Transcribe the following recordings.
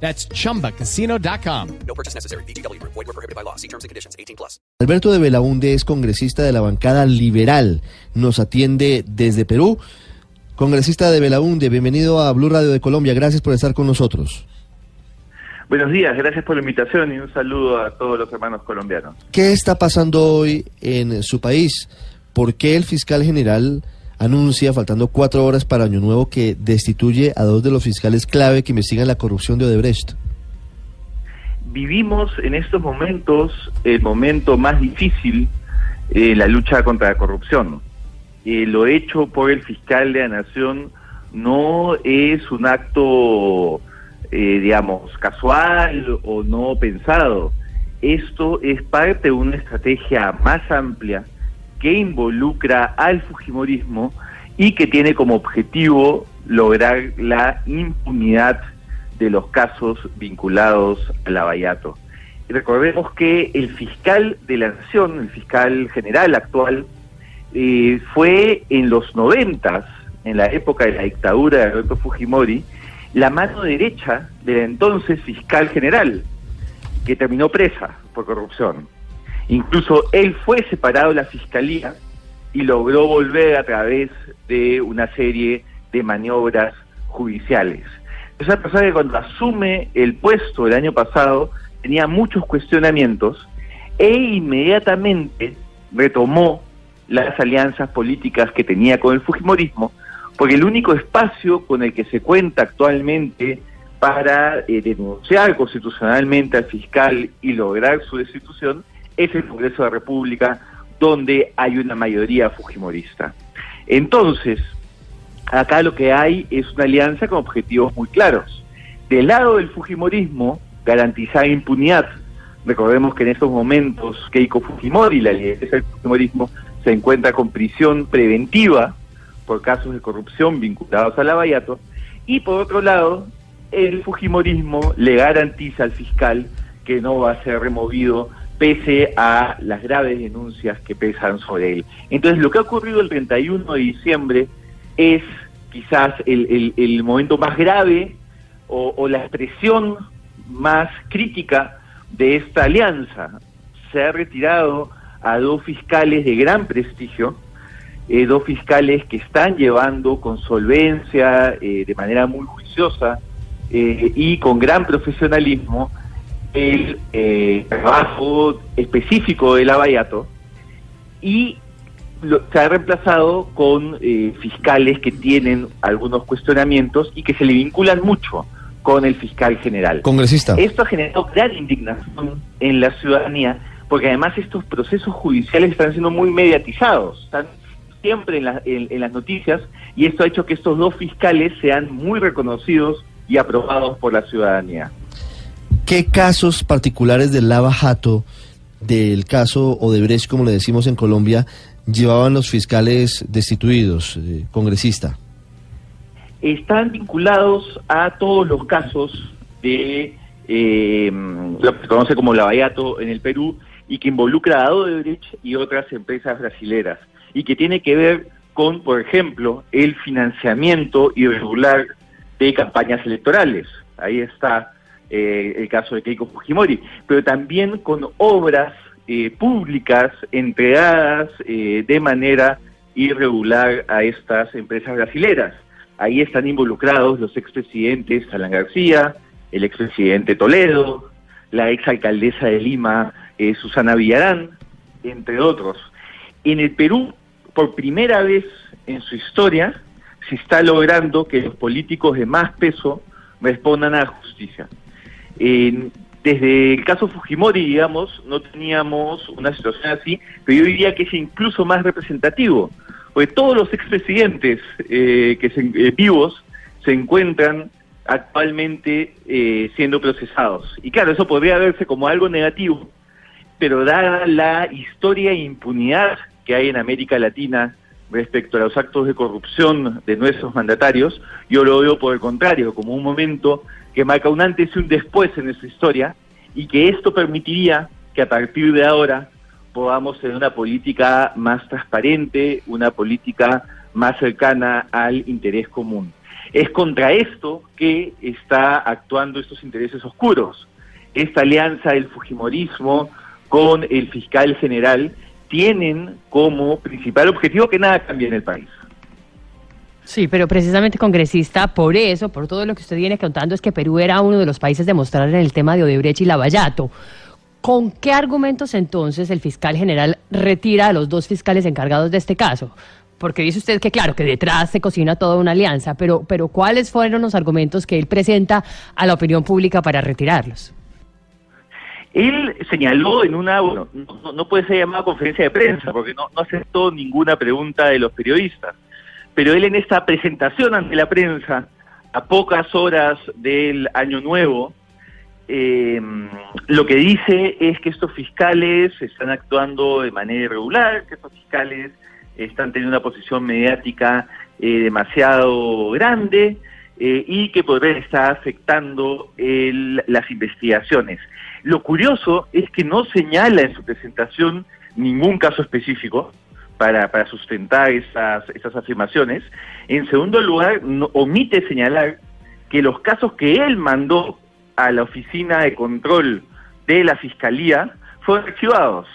That's chumbacasino.com. No purchase necessary. BGW. Void were prohibited by law. See terms and conditions. 18 plus. Alberto de Belaunde es congresista de la bancada liberal. Nos atiende desde Perú. Congresista de Belaunde, bienvenido a Blue Radio de Colombia. Gracias por estar con nosotros. Buenos días, gracias por la invitación y un saludo a todos los hermanos colombianos. ¿Qué está pasando hoy en su país? ¿Por qué el fiscal general anuncia, faltando cuatro horas para Año Nuevo, que destituye a dos de los fiscales clave que investigan la corrupción de Odebrecht? Vivimos en estos momentos el momento más difícil en la lucha contra la corrupción. Eh, lo hecho por el fiscal de la Nación no es un acto, eh, digamos, casual o no pensado. Esto es parte de una estrategia más amplia que involucra al Fujimorismo y que tiene como objetivo lograr la impunidad de los casos vinculados al abayato. Recordemos que el fiscal de la Nación, el fiscal general actual, eh, fue en los noventas, en la época de la dictadura de Alberto Fujimori, la mano derecha del entonces fiscal general, que terminó presa por corrupción. Incluso él fue separado de la fiscalía y logró volver a través de una serie de maniobras judiciales. Esa persona que cuando asume el puesto el año pasado tenía muchos cuestionamientos e inmediatamente retomó las alianzas políticas que tenía con el Fujimorismo, porque el único espacio con el que se cuenta actualmente para eh, denunciar constitucionalmente al fiscal y lograr su destitución es el Congreso de la República, donde hay una mayoría fujimorista. Entonces, acá lo que hay es una alianza con objetivos muy claros. Del lado del Fujimorismo, garantizar impunidad. Recordemos que en estos momentos Keiko Fujimori, la lideresa del Fujimorismo, se encuentra con prisión preventiva por casos de corrupción vinculados al abayato. Y por otro lado, el Fujimorismo le garantiza al fiscal que no va a ser removido pese a las graves denuncias que pesan sobre él. Entonces, lo que ha ocurrido el 31 de diciembre es quizás el, el, momento más grave o, la expresión más crítica de esta alianza. Se ha retirado a dos fiscales de gran prestigio, eh, dos fiscales que están llevando con solvencia, eh, de manera muy juiciosa eh, y con gran profesionalismo el eh, trabajo específico del abayato y lo, se ha reemplazado con eh, fiscales que tienen algunos cuestionamientos y que se le vinculan mucho con el fiscal general. Congresista. Esto ha generado gran indignación en la ciudadanía porque además estos procesos judiciales están siendo muy mediatizados, están siempre en, la, en, en las noticias y esto ha hecho que estos dos fiscales sean muy reconocidos y aprobados por la ciudadanía. ¿Qué casos particulares del lava jato, del caso Odebrecht, como le decimos en Colombia, llevaban los fiscales destituidos, eh, congresista? Están vinculados a todos los casos de eh, lo que se conoce como lavallato en el Perú y que involucra a Odebrecht y otras empresas brasileras y que tiene que ver con, por ejemplo, el financiamiento irregular de campañas electorales. Ahí está eh, el caso de Keiko Fujimori, pero también con obras eh, públicas entregadas eh, de manera irregular a estas empresas brasileras. Ahí están involucrados los expresidentes Alan García, el expresidente Toledo, la exalcaldesa de Lima, eh, Susana Villarán, entre otros. En el Perú, por primera vez en su historia, se está logrando que los políticos de más peso respondan a la justicia. Eh, desde el caso Fujimori, digamos, no teníamos una situación así, pero yo diría que es incluso más representativo, porque todos los expresidentes eh, que se, eh, vivos se encuentran actualmente eh, siendo procesados. Y claro, eso podría verse como algo negativo, pero dada la historia e impunidad que hay en América Latina respecto a los actos de corrupción de nuestros mandatarios, yo lo veo por el contrario, como un momento que marca un antes y un después en nuestra historia y que esto permitiría que a partir de ahora podamos tener una política más transparente, una política más cercana al interés común. Es contra esto que está actuando estos intereses oscuros. Esta alianza del Fujimorismo con el fiscal general tienen como principal objetivo que nada cambie en el país. Sí, pero precisamente congresista, por eso, por todo lo que usted viene contando, es que Perú era uno de los países de mostrar en el tema de Odebrecht y Lavallato. ¿Con qué argumentos entonces el fiscal general retira a los dos fiscales encargados de este caso? Porque dice usted que claro, que detrás se cocina toda una alianza, pero, pero ¿cuáles fueron los argumentos que él presenta a la opinión pública para retirarlos? Él señaló en una, bueno, no, puede ser llamada conferencia de prensa porque no aceptó ninguna pregunta de los periodistas, pero él en esta presentación ante la prensa, a pocas horas del año nuevo, eh, lo que dice es que estos fiscales están actuando de manera irregular, que estos fiscales están teniendo una posición mediática eh, demasiado grande eh, y que podría estar afectando el, las investigaciones. Lo curioso es que no señala en su presentación ningún caso específico para, para sustentar esas, afirmaciones. En segundo lugar, no, omite señalar que los casos que él mandó a la oficina de control de la fiscalía fueron archivados.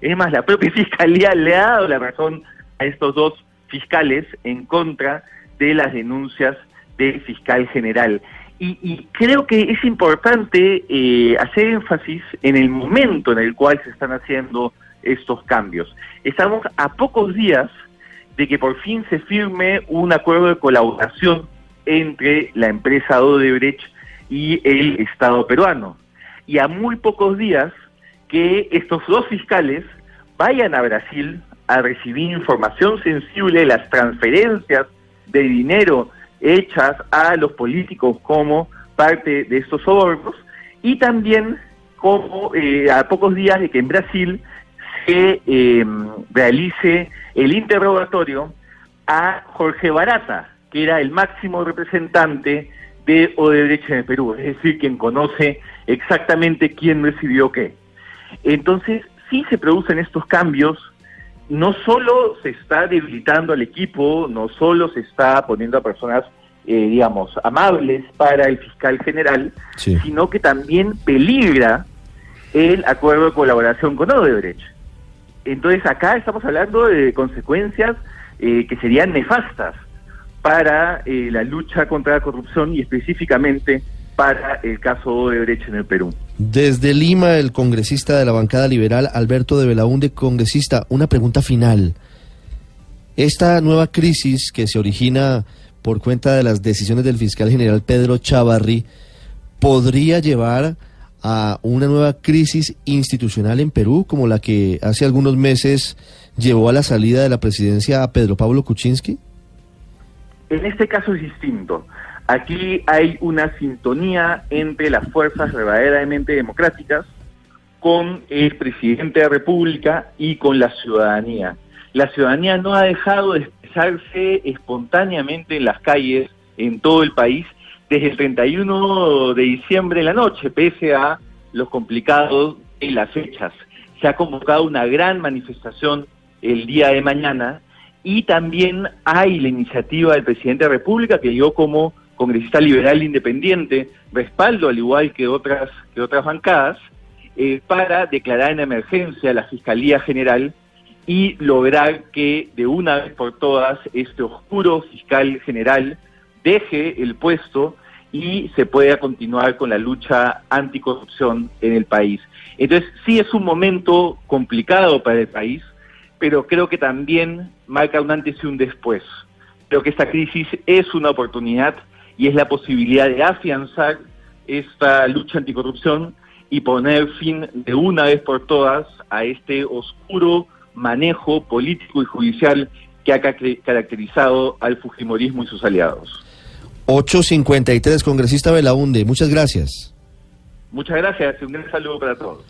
Es más, la propia fiscalía le ha dado la razón a estos dos fiscales en contra de las denuncias del fiscal general. Y, y creo que es importante eh, hacer énfasis en el momento en el cual se están haciendo estos cambios. Estamos a pocos días de que por fin se firme un acuerdo de colaboración entre la empresa Odebrecht y el Estado peruano. Y a muy pocos días que estos dos fiscales vayan a Brasil a recibir información sensible de las transferencias de dinero hechas a los políticos como parte de estos sobornos y también como eh, a pocos días de que en Brasil se eh, realice el interrogatorio a Jorge Barata, que era el máximo representante de Odebrecht en el Perú, es decir, quien conoce exactamente quién recibió qué. Entonces, si se producen estos cambios, no solo se está debilitando al equipo, no solo se está poniendo a personas, eh, digamos, amables para el fiscal general, sí. sino que también peligra el acuerdo de colaboración con Odebrecht. Entonces acá estamos hablando de consecuencias eh, que serían nefastas para eh, la lucha contra la corrupción y específicamente para el caso Odebrecht en el Perú. Desde Lima, el congresista de la bancada liberal, Alberto de Belaúnde, congresista, una pregunta final. Esta nueva crisis que se origina por cuenta de las decisiones del fiscal general Pedro Chavarri, ¿podría llevar a una nueva crisis institucional en Perú, como la que hace algunos meses llevó a la salida de la presidencia a Pedro Pablo Kuczynski? En este caso es distinto. Aquí hay una sintonía entre las fuerzas verdaderamente democráticas con el presidente de la República y con la ciudadanía. La ciudadanía no ha dejado de expresarse espontáneamente en las calles en todo el país desde el 31 de diciembre en la noche, pese a los complicados en las fechas. Se ha convocado una gran manifestación el día de mañana y también hay la iniciativa del presidente de la República que yo como congresista liberal independiente respaldo al igual que otras que otras bancadas eh, para declarar en emergencia la Fiscalía General y lograr que de una vez por todas este oscuro fiscal general deje el puesto y se pueda continuar con la lucha anticorrupción en el país. Entonces, sí es un momento complicado para el país, pero creo que también marca un antes y un después. Creo que esta crisis es una oportunidad y es la posibilidad de afianzar esta lucha anticorrupción y poner fin de una vez por todas a este oscuro manejo político y judicial que ha caracterizado al Fujimorismo y sus aliados. 853, congresista Belaunde, muchas gracias. Muchas gracias, un gran saludo para todos.